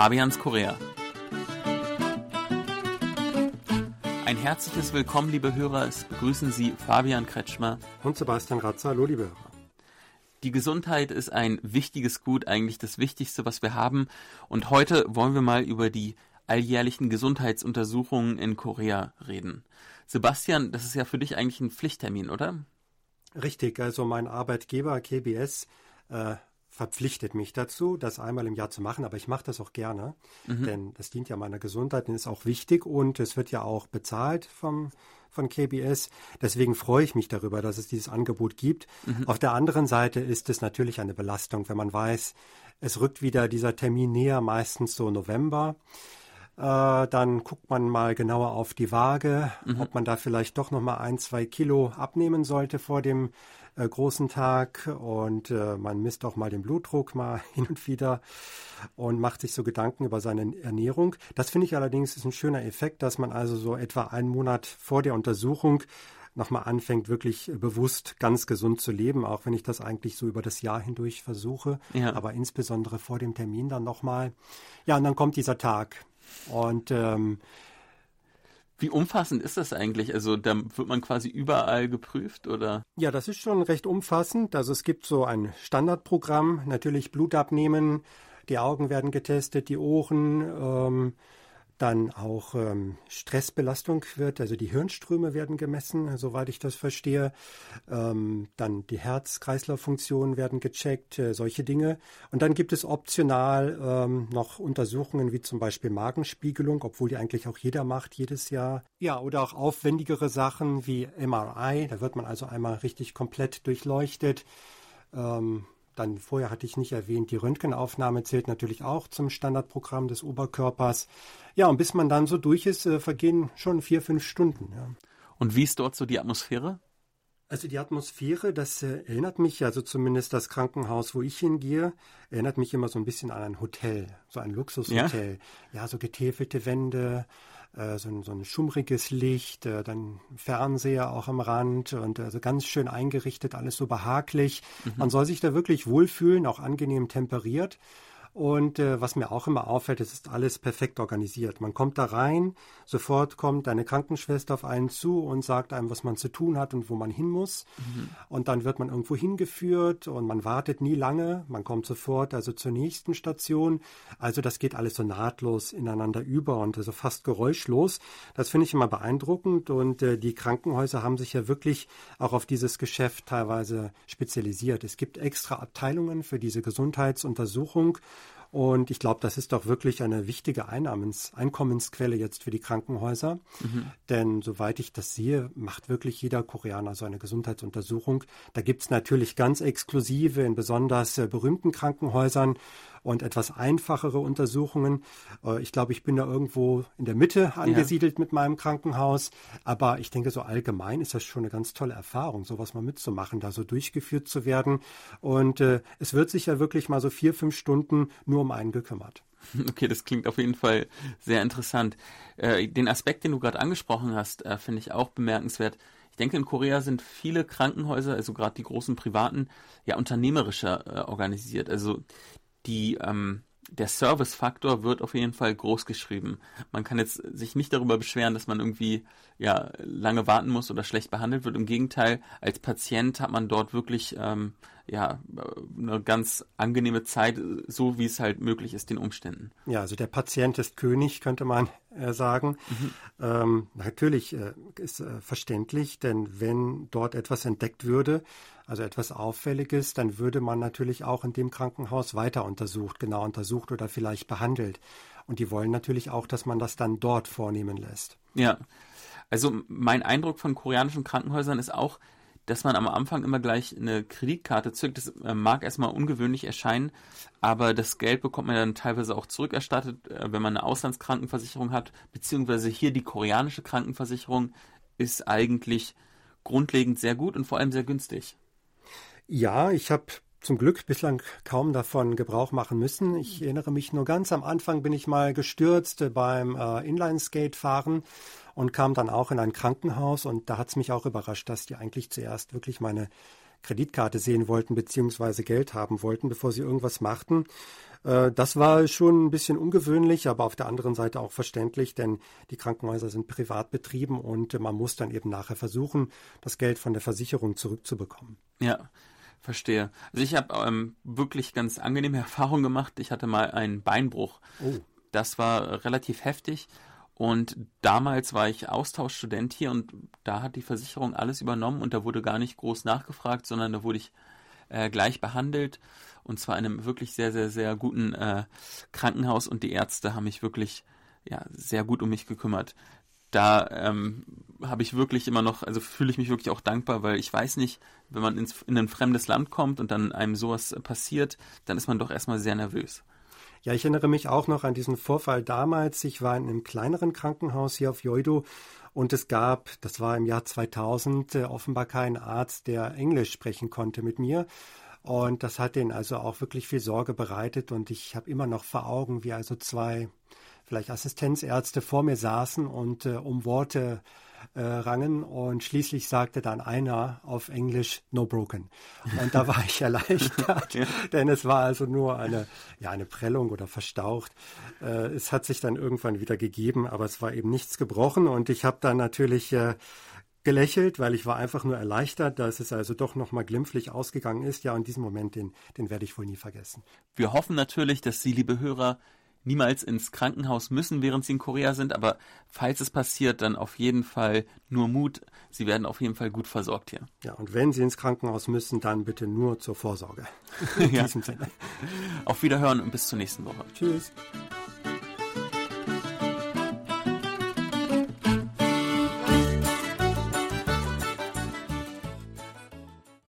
Fabians Korea. Ein herzliches Willkommen, liebe Hörer. Es begrüßen Sie Fabian Kretschmer und Sebastian Ratzer. Hallo, liebe Hörer. Die Gesundheit ist ein wichtiges Gut, eigentlich das Wichtigste, was wir haben. Und heute wollen wir mal über die alljährlichen Gesundheitsuntersuchungen in Korea reden. Sebastian, das ist ja für dich eigentlich ein Pflichttermin, oder? Richtig, also mein Arbeitgeber KBS äh, verpflichtet mich dazu, das einmal im Jahr zu machen, aber ich mache das auch gerne, mhm. denn das dient ja meiner Gesundheit und ist auch wichtig und es wird ja auch bezahlt vom von KBS. Deswegen freue ich mich darüber, dass es dieses Angebot gibt. Mhm. Auf der anderen Seite ist es natürlich eine Belastung, wenn man weiß, es rückt wieder dieser Termin näher, meistens so November. Äh, dann guckt man mal genauer auf die Waage, mhm. ob man da vielleicht doch noch mal ein, zwei Kilo abnehmen sollte vor dem äh, großen Tag. Und äh, man misst auch mal den Blutdruck mal hin und wieder und macht sich so Gedanken über seine Ernährung. Das finde ich allerdings ist ein schöner Effekt, dass man also so etwa einen Monat vor der Untersuchung nochmal anfängt, wirklich bewusst ganz gesund zu leben, auch wenn ich das eigentlich so über das Jahr hindurch versuche, ja. aber insbesondere vor dem Termin dann nochmal. Ja, und dann kommt dieser Tag. Und ähm, wie umfassend ist das eigentlich? Also da wird man quasi überall geprüft oder? Ja, das ist schon recht umfassend. Also es gibt so ein Standardprogramm, natürlich Blut abnehmen, die Augen werden getestet, die Ohren, ähm, dann auch ähm, Stressbelastung wird, also die Hirnströme werden gemessen, soweit ich das verstehe. Ähm, dann die Herz-Kreislauf-Funktionen werden gecheckt, äh, solche Dinge. Und dann gibt es optional ähm, noch Untersuchungen wie zum Beispiel Magenspiegelung, obwohl die eigentlich auch jeder macht jedes Jahr. Ja, oder auch aufwendigere Sachen wie MRI. Da wird man also einmal richtig komplett durchleuchtet. Ähm, dann vorher hatte ich nicht erwähnt, die Röntgenaufnahme zählt natürlich auch zum Standardprogramm des Oberkörpers. Ja, und bis man dann so durch ist, äh, vergehen schon vier, fünf Stunden. Ja. Und wie ist dort so die Atmosphäre? Also die Atmosphäre, das äh, erinnert mich, also zumindest das Krankenhaus, wo ich hingehe, erinnert mich immer so ein bisschen an ein Hotel, so ein Luxushotel. Ja, ja so getäfelte Wände, äh, so, ein, so ein schummriges Licht, äh, dann Fernseher auch am Rand und also ganz schön eingerichtet, alles so behaglich. Mhm. Man soll sich da wirklich wohlfühlen, auch angenehm temperiert. Und äh, was mir auch immer auffällt, es ist alles perfekt organisiert. Man kommt da rein, sofort kommt eine Krankenschwester auf einen zu und sagt einem, was man zu tun hat und wo man hin muss. Mhm. Und dann wird man irgendwo hingeführt und man wartet nie lange. Man kommt sofort also zur nächsten Station. Also das geht alles so nahtlos ineinander über und also fast geräuschlos. Das finde ich immer beeindruckend und äh, die Krankenhäuser haben sich ja wirklich auch auf dieses Geschäft teilweise spezialisiert. Es gibt extra Abteilungen für diese Gesundheitsuntersuchung und ich glaube, das ist doch wirklich eine wichtige Einnahmens Einkommensquelle jetzt für die Krankenhäuser. Mhm. Denn soweit ich das sehe, macht wirklich jeder Koreaner so eine Gesundheitsuntersuchung. Da gibt es natürlich ganz exklusive in besonders äh, berühmten Krankenhäusern und etwas einfachere Untersuchungen. Äh, ich glaube, ich bin da irgendwo in der Mitte angesiedelt ja. mit meinem Krankenhaus. Aber ich denke, so allgemein ist das schon eine ganz tolle Erfahrung, sowas mal mitzumachen, da so durchgeführt zu werden. Und äh, es wird sich ja wirklich mal so vier, fünf Stunden nur um einen gekümmert. Okay, das klingt auf jeden Fall sehr interessant. Äh, den Aspekt, den du gerade angesprochen hast, äh, finde ich auch bemerkenswert. Ich denke, in Korea sind viele Krankenhäuser, also gerade die großen privaten, ja unternehmerischer äh, organisiert. Also die, ähm, der Service-Faktor wird auf jeden Fall groß geschrieben. Man kann jetzt sich nicht darüber beschweren, dass man irgendwie ja lange warten muss oder schlecht behandelt wird. Im Gegenteil, als Patient hat man dort wirklich ähm, ja, eine ganz angenehme Zeit, so wie es halt möglich ist, den Umständen. Ja, also der Patient ist König, könnte man äh, sagen. Mhm. Ähm, natürlich äh, ist äh, verständlich, denn wenn dort etwas entdeckt würde, also etwas Auffälliges, dann würde man natürlich auch in dem Krankenhaus weiter untersucht, genau untersucht oder vielleicht behandelt. Und die wollen natürlich auch, dass man das dann dort vornehmen lässt. Ja, also mein Eindruck von koreanischen Krankenhäusern ist auch, dass man am Anfang immer gleich eine Kreditkarte zückt. Das äh, mag erstmal ungewöhnlich erscheinen, aber das Geld bekommt man dann teilweise auch zurückerstattet, äh, wenn man eine Auslandskrankenversicherung hat, beziehungsweise hier die koreanische Krankenversicherung ist eigentlich grundlegend sehr gut und vor allem sehr günstig. Ja, ich habe zum Glück bislang kaum davon Gebrauch machen müssen. Ich erinnere mich nur ganz am Anfang bin ich mal gestürzt beim äh, Inline-Skate-Fahren und kam dann auch in ein Krankenhaus und da hat es mich auch überrascht, dass die eigentlich zuerst wirklich meine Kreditkarte sehen wollten beziehungsweise Geld haben wollten, bevor sie irgendwas machten. Äh, das war schon ein bisschen ungewöhnlich, aber auf der anderen Seite auch verständlich, denn die Krankenhäuser sind privat betrieben und man muss dann eben nachher versuchen, das Geld von der Versicherung zurückzubekommen. Ja, verstehe. Also ich habe ähm, wirklich ganz angenehme Erfahrungen gemacht. Ich hatte mal einen Beinbruch. Oh. Das war relativ heftig. Und damals war ich Austauschstudent hier und da hat die Versicherung alles übernommen und da wurde gar nicht groß nachgefragt, sondern da wurde ich äh, gleich behandelt und zwar in einem wirklich sehr, sehr, sehr guten äh, Krankenhaus und die Ärzte haben mich wirklich ja, sehr gut um mich gekümmert. Da ähm, habe ich wirklich immer noch, also fühle ich mich wirklich auch dankbar, weil ich weiß nicht, wenn man ins, in ein fremdes Land kommt und dann einem sowas passiert, dann ist man doch erstmal sehr nervös. Ja, ich erinnere mich auch noch an diesen Vorfall damals. Ich war in einem kleineren Krankenhaus hier auf Joido und es gab, das war im Jahr 2000, äh, offenbar keinen Arzt, der Englisch sprechen konnte mit mir. Und das hat denen also auch wirklich viel Sorge bereitet. Und ich habe immer noch vor Augen, wie also zwei vielleicht Assistenzärzte vor mir saßen und äh, um Worte äh, rangen und schließlich sagte dann einer auf Englisch No Broken. Und da war ich erleichtert, ja. denn es war also nur eine, ja, eine Prellung oder verstaucht. Äh, es hat sich dann irgendwann wieder gegeben, aber es war eben nichts gebrochen und ich habe dann natürlich äh, gelächelt, weil ich war einfach nur erleichtert, dass es also doch nochmal glimpflich ausgegangen ist. Ja, und diesen Moment, den, den werde ich wohl nie vergessen. Wir hoffen natürlich, dass Sie, liebe Hörer, niemals ins Krankenhaus müssen, während sie in Korea sind, aber falls es passiert, dann auf jeden Fall nur Mut. Sie werden auf jeden Fall gut versorgt hier. Ja, und wenn Sie ins Krankenhaus müssen, dann bitte nur zur Vorsorge. In ja. diesem Sinne. Auf Wiederhören und bis zur nächsten Woche. Tschüss.